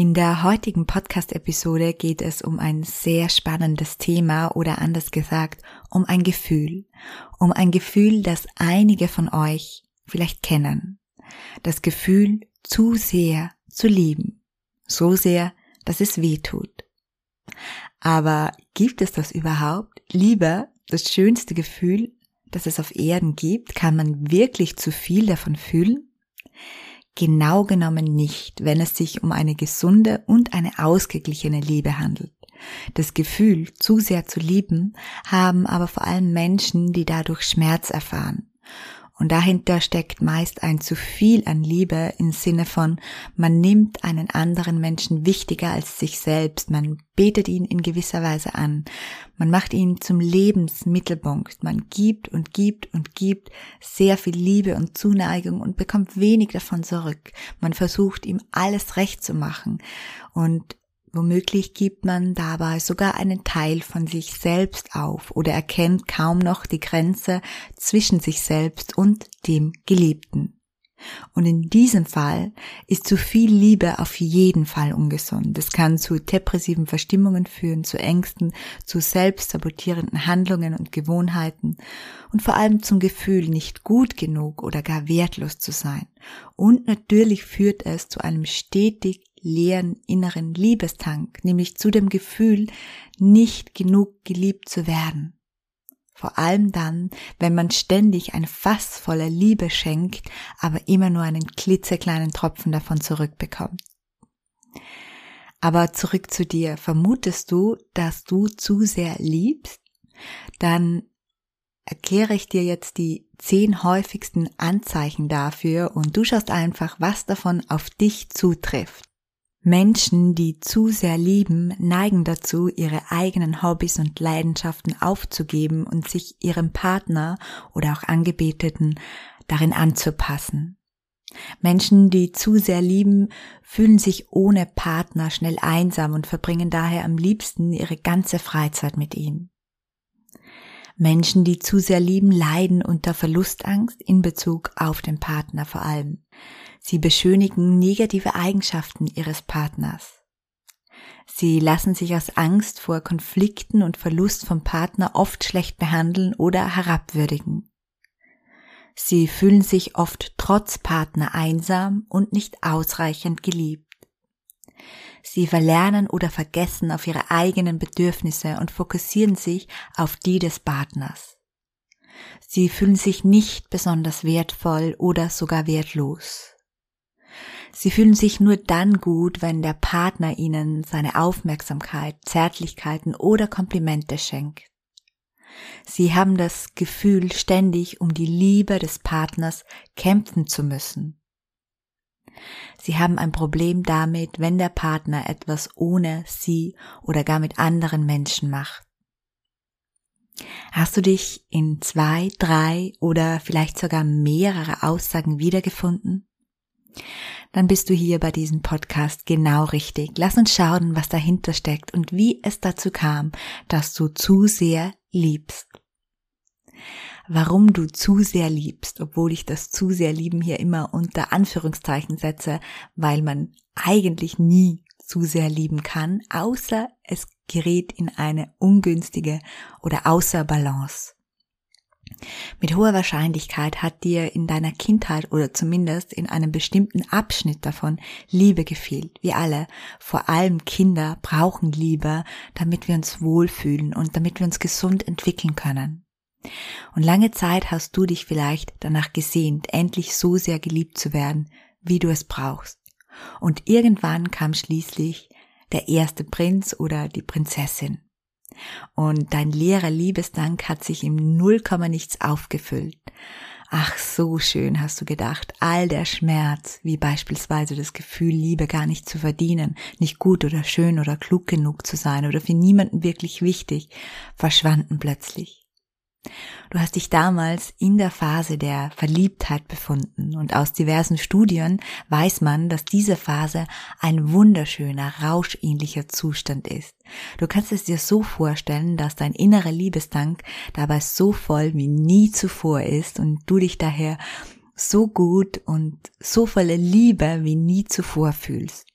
In der heutigen Podcast-Episode geht es um ein sehr spannendes Thema oder anders gesagt, um ein Gefühl. Um ein Gefühl, das einige von euch vielleicht kennen. Das Gefühl, zu sehr zu lieben. So sehr, dass es weh tut. Aber gibt es das überhaupt? Liebe, das schönste Gefühl, das es auf Erden gibt, kann man wirklich zu viel davon fühlen? Genau genommen nicht, wenn es sich um eine gesunde und eine ausgeglichene Liebe handelt. Das Gefühl, zu sehr zu lieben, haben aber vor allem Menschen, die dadurch Schmerz erfahren. Und dahinter steckt meist ein zu viel an Liebe im Sinne von, man nimmt einen anderen Menschen wichtiger als sich selbst, man betet ihn in gewisser Weise an, man macht ihn zum Lebensmittelpunkt, man gibt und gibt und gibt sehr viel Liebe und Zuneigung und bekommt wenig davon zurück. Man versucht ihm alles recht zu machen. Und Womöglich gibt man dabei sogar einen Teil von sich selbst auf oder erkennt kaum noch die Grenze zwischen sich selbst und dem Geliebten. Und in diesem Fall ist zu viel Liebe auf jeden Fall ungesund. Es kann zu depressiven Verstimmungen führen, zu Ängsten, zu selbstsabotierenden Handlungen und Gewohnheiten und vor allem zum Gefühl, nicht gut genug oder gar wertlos zu sein. Und natürlich führt es zu einem stetig leeren inneren Liebestank, nämlich zu dem Gefühl, nicht genug geliebt zu werden. Vor allem dann, wenn man ständig ein Fass voller Liebe schenkt, aber immer nur einen klitzekleinen Tropfen davon zurückbekommt. Aber zurück zu dir. Vermutest du, dass du zu sehr liebst? Dann erkläre ich dir jetzt die zehn häufigsten Anzeichen dafür und du schaust einfach, was davon auf dich zutrifft. Menschen, die zu sehr lieben, neigen dazu, ihre eigenen Hobbys und Leidenschaften aufzugeben und sich ihrem Partner oder auch Angebeteten darin anzupassen. Menschen, die zu sehr lieben, fühlen sich ohne Partner schnell einsam und verbringen daher am liebsten ihre ganze Freizeit mit ihm. Menschen, die zu sehr lieben, leiden unter Verlustangst in Bezug auf den Partner vor allem. Sie beschönigen negative Eigenschaften ihres Partners. Sie lassen sich aus Angst vor Konflikten und Verlust vom Partner oft schlecht behandeln oder herabwürdigen. Sie fühlen sich oft trotz Partner einsam und nicht ausreichend geliebt. Sie verlernen oder vergessen auf ihre eigenen Bedürfnisse und fokussieren sich auf die des Partners. Sie fühlen sich nicht besonders wertvoll oder sogar wertlos. Sie fühlen sich nur dann gut, wenn der Partner ihnen seine Aufmerksamkeit, Zärtlichkeiten oder Komplimente schenkt. Sie haben das Gefühl, ständig um die Liebe des Partners kämpfen zu müssen. Sie haben ein Problem damit, wenn der Partner etwas ohne sie oder gar mit anderen Menschen macht. Hast du dich in zwei, drei oder vielleicht sogar mehrere Aussagen wiedergefunden? Dann bist du hier bei diesem Podcast genau richtig. Lass uns schauen, was dahinter steckt und wie es dazu kam, dass du zu sehr liebst. Warum du zu sehr liebst, obwohl ich das zu sehr lieben hier immer unter Anführungszeichen setze, weil man eigentlich nie zu sehr lieben kann, außer es gerät in eine ungünstige oder außer Balance. Mit hoher Wahrscheinlichkeit hat dir in deiner Kindheit oder zumindest in einem bestimmten Abschnitt davon Liebe gefehlt. Wir alle, vor allem Kinder, brauchen Liebe, damit wir uns wohlfühlen und damit wir uns gesund entwickeln können. Und lange Zeit hast du dich vielleicht danach gesehnt, endlich so sehr geliebt zu werden, wie du es brauchst. Und irgendwann kam schließlich der erste Prinz oder die Prinzessin und dein leerer Liebesdank hat sich im Nullkomma nichts aufgefüllt. Ach, so schön hast du gedacht, all der Schmerz, wie beispielsweise das Gefühl, Liebe gar nicht zu verdienen, nicht gut oder schön oder klug genug zu sein oder für niemanden wirklich wichtig, verschwanden plötzlich. Du hast dich damals in der Phase der Verliebtheit befunden und aus diversen Studien weiß man, dass diese Phase ein wunderschöner, rauschähnlicher Zustand ist. Du kannst es dir so vorstellen, dass dein innerer Liebestank dabei so voll wie nie zuvor ist und du dich daher so gut und so voller Liebe wie nie zuvor fühlst.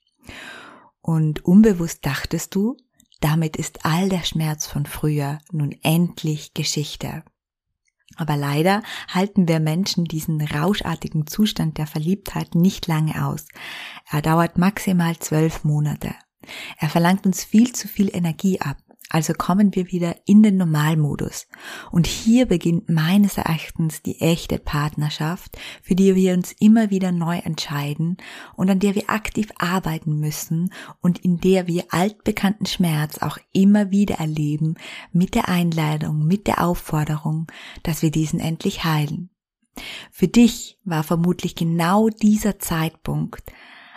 Und unbewusst dachtest du, damit ist all der Schmerz von früher nun endlich Geschichte. Aber leider halten wir Menschen diesen rauschartigen Zustand der Verliebtheit nicht lange aus. Er dauert maximal zwölf Monate. Er verlangt uns viel zu viel Energie ab. Also kommen wir wieder in den Normalmodus. Und hier beginnt meines Erachtens die echte Partnerschaft, für die wir uns immer wieder neu entscheiden und an der wir aktiv arbeiten müssen und in der wir altbekannten Schmerz auch immer wieder erleben mit der Einladung, mit der Aufforderung, dass wir diesen endlich heilen. Für dich war vermutlich genau dieser Zeitpunkt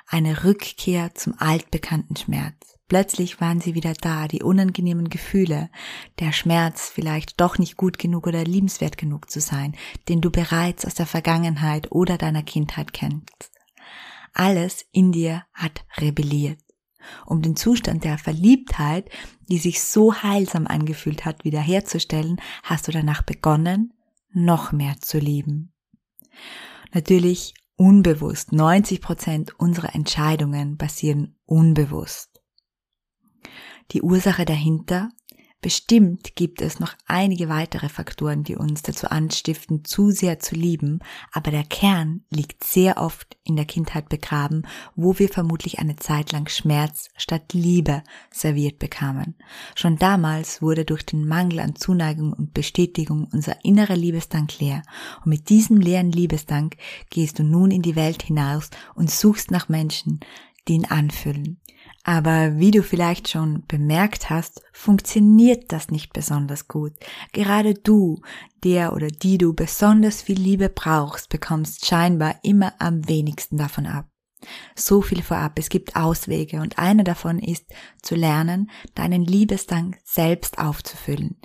eine Rückkehr zum altbekannten Schmerz. Plötzlich waren sie wieder da, die unangenehmen Gefühle, der Schmerz, vielleicht doch nicht gut genug oder liebenswert genug zu sein, den du bereits aus der Vergangenheit oder deiner Kindheit kennst. Alles in dir hat rebelliert. Um den Zustand der Verliebtheit, die sich so heilsam angefühlt hat, wiederherzustellen, hast du danach begonnen, noch mehr zu lieben. Natürlich unbewusst. 90 Prozent unserer Entscheidungen passieren unbewusst die Ursache dahinter? Bestimmt gibt es noch einige weitere Faktoren, die uns dazu anstiften, zu sehr zu lieben, aber der Kern liegt sehr oft in der Kindheit begraben, wo wir vermutlich eine Zeit lang Schmerz statt Liebe serviert bekamen. Schon damals wurde durch den Mangel an Zuneigung und Bestätigung unser innerer Liebesdank leer, und mit diesem leeren Liebesdank gehst du nun in die Welt hinaus und suchst nach Menschen, die ihn anfüllen. Aber wie du vielleicht schon bemerkt hast, funktioniert das nicht besonders gut. Gerade du, der oder die du besonders viel Liebe brauchst, bekommst scheinbar immer am wenigsten davon ab. So viel vorab, es gibt Auswege und einer davon ist zu lernen, deinen Liebesdank selbst aufzufüllen.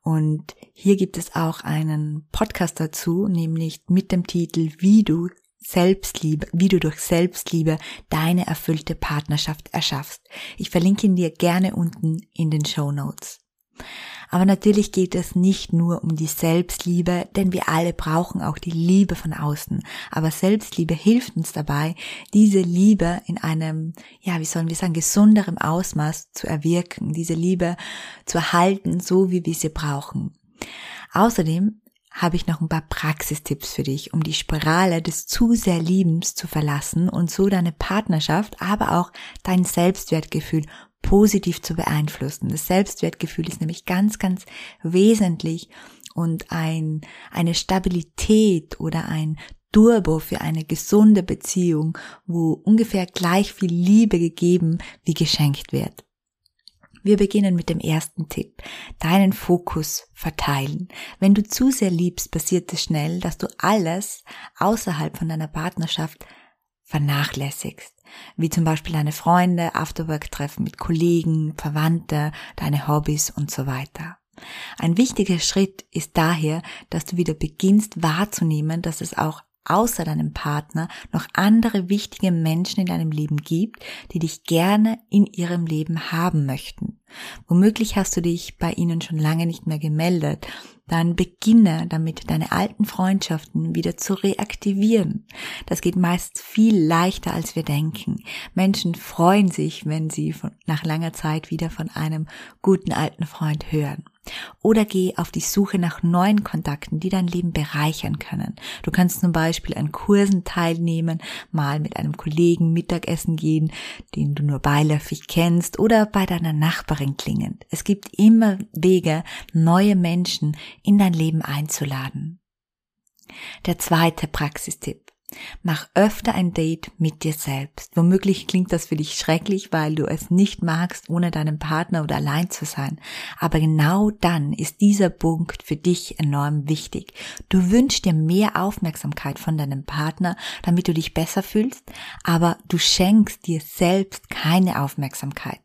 Und hier gibt es auch einen Podcast dazu, nämlich mit dem Titel Wie du Selbstliebe, wie du durch Selbstliebe deine erfüllte Partnerschaft erschaffst. Ich verlinke ihn dir gerne unten in den Show Notes. Aber natürlich geht es nicht nur um die Selbstliebe, denn wir alle brauchen auch die Liebe von außen. Aber Selbstliebe hilft uns dabei, diese Liebe in einem, ja, wie sollen wir sagen, gesunderen Ausmaß zu erwirken, diese Liebe zu erhalten, so wie wir sie brauchen. Außerdem habe ich noch ein paar Praxistipps für dich, um die Spirale des zu sehr Liebens zu verlassen und so deine Partnerschaft, aber auch dein Selbstwertgefühl positiv zu beeinflussen. Das Selbstwertgefühl ist nämlich ganz, ganz wesentlich und ein, eine Stabilität oder ein Turbo für eine gesunde Beziehung, wo ungefähr gleich viel Liebe gegeben wie geschenkt wird. Wir beginnen mit dem ersten Tipp. Deinen Fokus verteilen. Wenn du zu sehr liebst, passiert es schnell, dass du alles außerhalb von deiner Partnerschaft vernachlässigst. Wie zum Beispiel deine Freunde, Afterwork-Treffen mit Kollegen, Verwandte, deine Hobbys und so weiter. Ein wichtiger Schritt ist daher, dass du wieder beginnst wahrzunehmen, dass es auch außer deinem Partner noch andere wichtige Menschen in deinem Leben gibt, die dich gerne in ihrem Leben haben möchten. Womöglich hast du dich bei ihnen schon lange nicht mehr gemeldet. Dann beginne damit, deine alten Freundschaften wieder zu reaktivieren. Das geht meist viel leichter, als wir denken. Menschen freuen sich, wenn sie von, nach langer Zeit wieder von einem guten alten Freund hören. Oder geh auf die Suche nach neuen Kontakten, die dein Leben bereichern können. Du kannst zum Beispiel an Kursen teilnehmen, mal mit einem Kollegen Mittagessen gehen, den du nur beiläufig kennst, oder bei deiner Nachbarin klingend. Es gibt immer Wege, neue Menschen in dein Leben einzuladen. Der zweite Praxistipp. Mach öfter ein Date mit dir selbst. Womöglich klingt das für dich schrecklich, weil du es nicht magst, ohne deinen Partner oder allein zu sein. Aber genau dann ist dieser Punkt für dich enorm wichtig. Du wünschst dir mehr Aufmerksamkeit von deinem Partner, damit du dich besser fühlst, aber du schenkst dir selbst keine Aufmerksamkeit.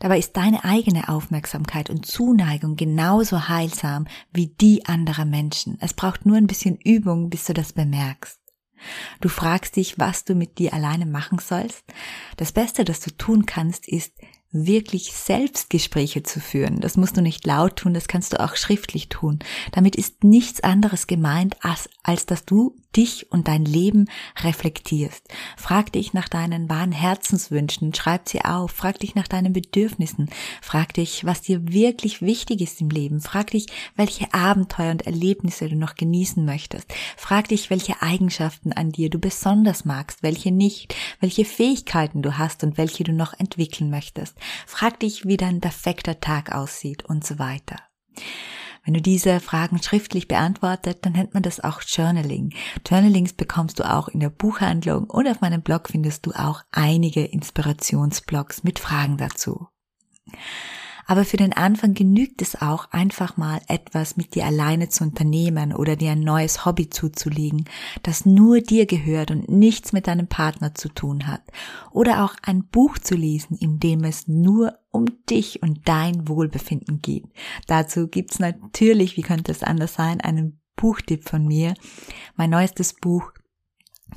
Dabei ist deine eigene Aufmerksamkeit und Zuneigung genauso heilsam wie die anderer Menschen. Es braucht nur ein bisschen Übung, bis du das bemerkst. Du fragst dich, was du mit dir alleine machen sollst. Das Beste, das du tun kannst, ist, wirklich Selbstgespräche zu führen. Das musst du nicht laut tun, das kannst du auch schriftlich tun. Damit ist nichts anderes gemeint, als, als dass du dich und dein Leben reflektierst. Frag dich nach deinen wahren Herzenswünschen, schreib sie auf, frag dich nach deinen Bedürfnissen, frag dich, was dir wirklich wichtig ist im Leben, frag dich, welche Abenteuer und Erlebnisse du noch genießen möchtest, frag dich, welche Eigenschaften an dir du besonders magst, welche nicht, welche Fähigkeiten du hast und welche du noch entwickeln möchtest, frag dich, wie dein perfekter Tag aussieht und so weiter. Wenn du diese Fragen schriftlich beantwortet, dann nennt man das auch Journaling. Journalings bekommst du auch in der Buchhandlung und auf meinem Blog findest du auch einige Inspirationsblogs mit Fragen dazu. Aber für den Anfang genügt es auch, einfach mal etwas mit dir alleine zu unternehmen oder dir ein neues Hobby zuzulegen, das nur dir gehört und nichts mit deinem Partner zu tun hat. Oder auch ein Buch zu lesen, in dem es nur um dich und dein Wohlbefinden geht. Dazu gibt's natürlich, wie könnte es anders sein, einen Buchtipp von mir. Mein neuestes Buch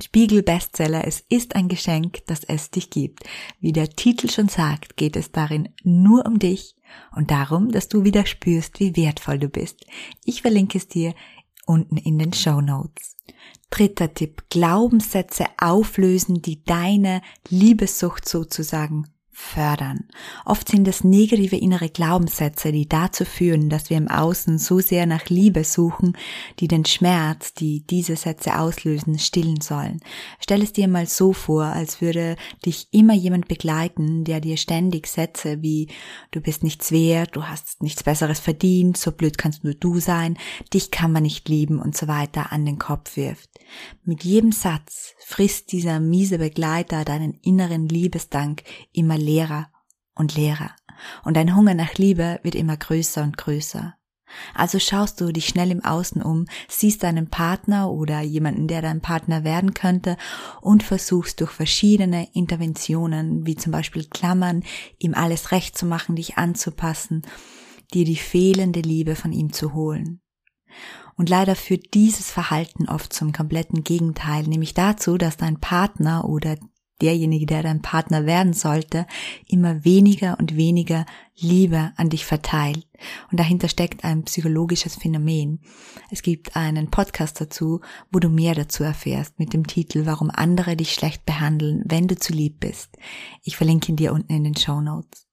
Spiegel Bestseller, es ist ein Geschenk, das es dich gibt. Wie der Titel schon sagt, geht es darin nur um dich und darum, dass du wieder spürst, wie wertvoll du bist. Ich verlinke es dir unten in den Show Notes. Dritter Tipp, Glaubenssätze auflösen, die deine Liebessucht sozusagen fördern. Oft sind es negative innere Glaubenssätze, die dazu führen, dass wir im Außen so sehr nach Liebe suchen, die den Schmerz, die diese Sätze auslösen, stillen sollen. Stell es dir mal so vor, als würde dich immer jemand begleiten, der dir ständig Sätze wie du bist nichts wert, du hast nichts Besseres verdient, so blöd kannst nur du sein, dich kann man nicht lieben und so weiter an den Kopf wirft. Mit jedem Satz frisst dieser miese Begleiter deinen inneren Liebesdank immer leerer und leerer. Und dein Hunger nach Liebe wird immer größer und größer. Also schaust du dich schnell im Außen um, siehst deinen Partner oder jemanden, der dein Partner werden könnte und versuchst durch verschiedene Interventionen, wie zum Beispiel Klammern, ihm alles recht zu machen, dich anzupassen, dir die fehlende Liebe von ihm zu holen. Und leider führt dieses Verhalten oft zum kompletten Gegenteil, nämlich dazu, dass dein Partner oder derjenige, der dein Partner werden sollte, immer weniger und weniger Liebe an dich verteilt. Und dahinter steckt ein psychologisches Phänomen. Es gibt einen Podcast dazu, wo du mehr dazu erfährst mit dem Titel Warum andere dich schlecht behandeln, wenn du zu lieb bist. Ich verlinke ihn dir unten in den Show Notes.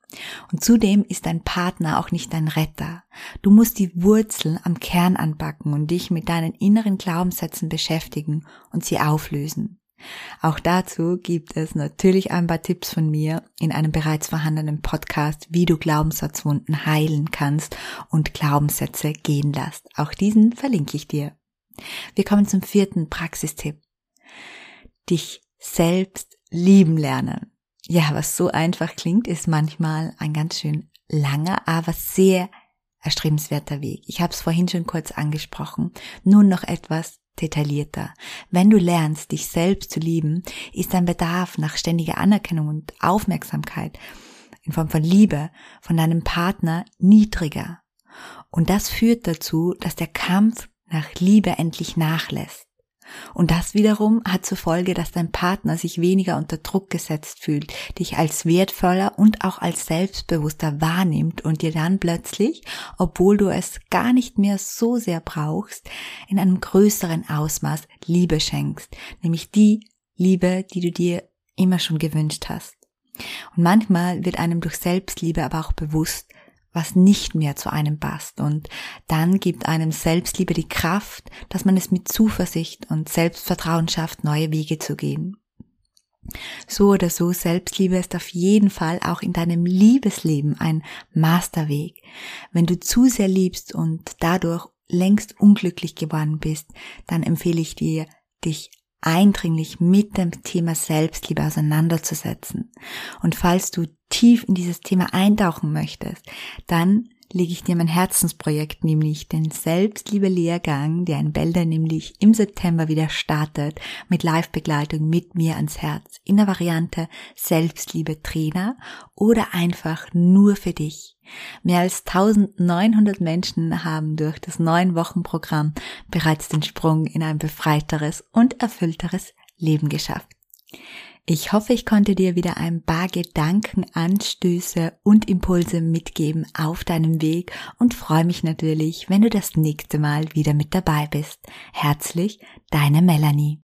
Und zudem ist dein Partner auch nicht dein Retter. Du musst die Wurzel am Kern anpacken und dich mit deinen inneren Glaubenssätzen beschäftigen und sie auflösen. Auch dazu gibt es natürlich ein paar Tipps von mir in einem bereits vorhandenen Podcast, wie du Glaubenssatzwunden heilen kannst und Glaubenssätze gehen lässt. Auch diesen verlinke ich dir. Wir kommen zum vierten Praxistipp. Dich selbst lieben lernen. Ja, was so einfach klingt, ist manchmal ein ganz schön langer, aber sehr erstrebenswerter Weg. Ich habe es vorhin schon kurz angesprochen. Nun noch etwas detaillierter. Wenn du lernst, dich selbst zu lieben, ist dein Bedarf nach ständiger Anerkennung und Aufmerksamkeit in Form von Liebe von deinem Partner niedriger. Und das führt dazu, dass der Kampf nach Liebe endlich nachlässt. Und das wiederum hat zur Folge, dass dein Partner sich weniger unter Druck gesetzt fühlt, dich als wertvoller und auch als selbstbewusster wahrnimmt und dir dann plötzlich, obwohl du es gar nicht mehr so sehr brauchst, in einem größeren Ausmaß Liebe schenkst, nämlich die Liebe, die du dir immer schon gewünscht hast. Und manchmal wird einem durch Selbstliebe aber auch bewusst, was nicht mehr zu einem passt. Und dann gibt einem Selbstliebe die Kraft, dass man es mit Zuversicht und Selbstvertrauen schafft, neue Wege zu gehen. So oder so, Selbstliebe ist auf jeden Fall auch in deinem Liebesleben ein Masterweg. Wenn du zu sehr liebst und dadurch längst unglücklich geworden bist, dann empfehle ich dir, dich eindringlich mit dem Thema Selbstliebe auseinanderzusetzen. Und falls du tief in dieses Thema eintauchen möchtest, dann lege ich dir mein Herzensprojekt, nämlich den Selbstliebe-Lehrgang, der in Bälde nämlich im September wieder startet, mit Live-Begleitung mit mir ans Herz, in der Variante Selbstliebe-Trainer oder einfach nur für dich. Mehr als 1900 Menschen haben durch das neun Wochen Programm bereits den Sprung in ein befreiteres und erfüllteres Leben geschafft. Ich hoffe, ich konnte dir wieder ein paar Gedanken, Anstöße und Impulse mitgeben auf deinem Weg und freue mich natürlich, wenn du das nächste Mal wieder mit dabei bist. Herzlich, deine Melanie.